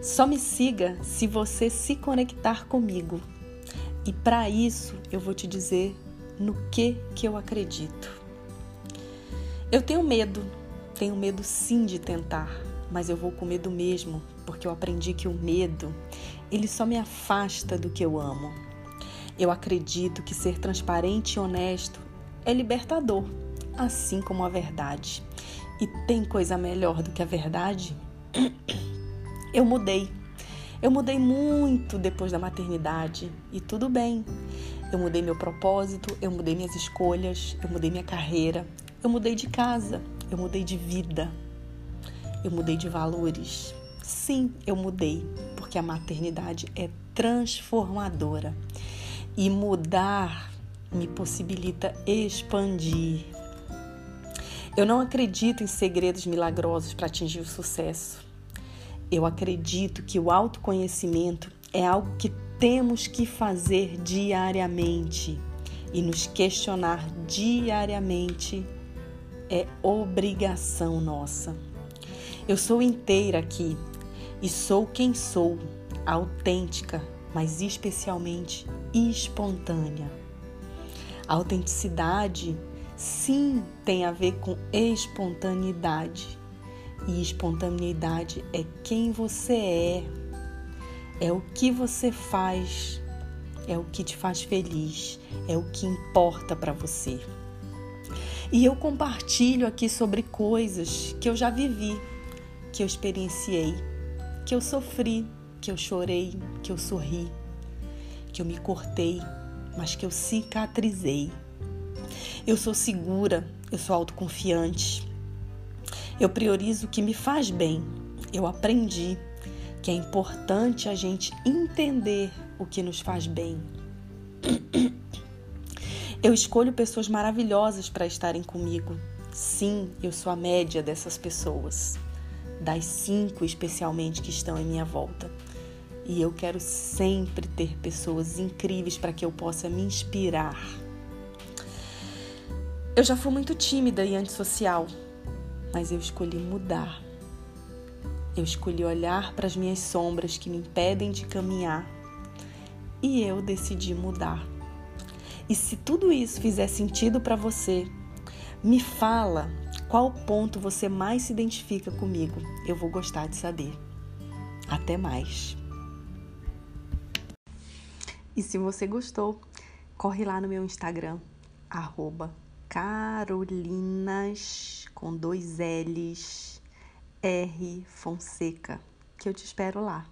Só me siga se você se conectar comigo. E para isso eu vou te dizer no que que eu acredito. Eu tenho medo, tenho medo sim de tentar, mas eu vou com medo mesmo, porque eu aprendi que o medo, ele só me afasta do que eu amo. Eu acredito que ser transparente e honesto é libertador, assim como a verdade. E tem coisa melhor do que a verdade? Eu mudei. Eu mudei muito depois da maternidade e tudo bem. Eu mudei meu propósito, eu mudei minhas escolhas, eu mudei minha carreira, eu mudei de casa, eu mudei de vida, eu mudei de valores. Sim, eu mudei, porque a maternidade é transformadora e mudar me possibilita expandir. Eu não acredito em segredos milagrosos para atingir o sucesso. Eu acredito que o autoconhecimento é algo que temos que fazer diariamente e nos questionar diariamente é obrigação nossa. Eu sou inteira aqui e sou quem sou, autêntica, mas especialmente espontânea. A autenticidade, sim, tem a ver com espontaneidade. E espontaneidade é quem você é, é o que você faz, é o que te faz feliz, é o que importa para você. E eu compartilho aqui sobre coisas que eu já vivi, que eu experienciei, que eu sofri, que eu chorei, que eu sorri, que eu me cortei, mas que eu cicatrizei. Eu sou segura, eu sou autoconfiante. Eu priorizo o que me faz bem. Eu aprendi que é importante a gente entender o que nos faz bem. Eu escolho pessoas maravilhosas para estarem comigo. Sim, eu sou a média dessas pessoas, das cinco especialmente que estão em minha volta. E eu quero sempre ter pessoas incríveis para que eu possa me inspirar. Eu já fui muito tímida e antissocial, mas eu escolhi mudar. Eu escolhi olhar para as minhas sombras que me impedem de caminhar e eu decidi mudar. E se tudo isso fizer sentido para você, me fala qual ponto você mais se identifica comigo. Eu vou gostar de saber. Até mais. E se você gostou, corre lá no meu Instagram, arroba Carolinas com dois L's R Fonseca, que eu te espero lá.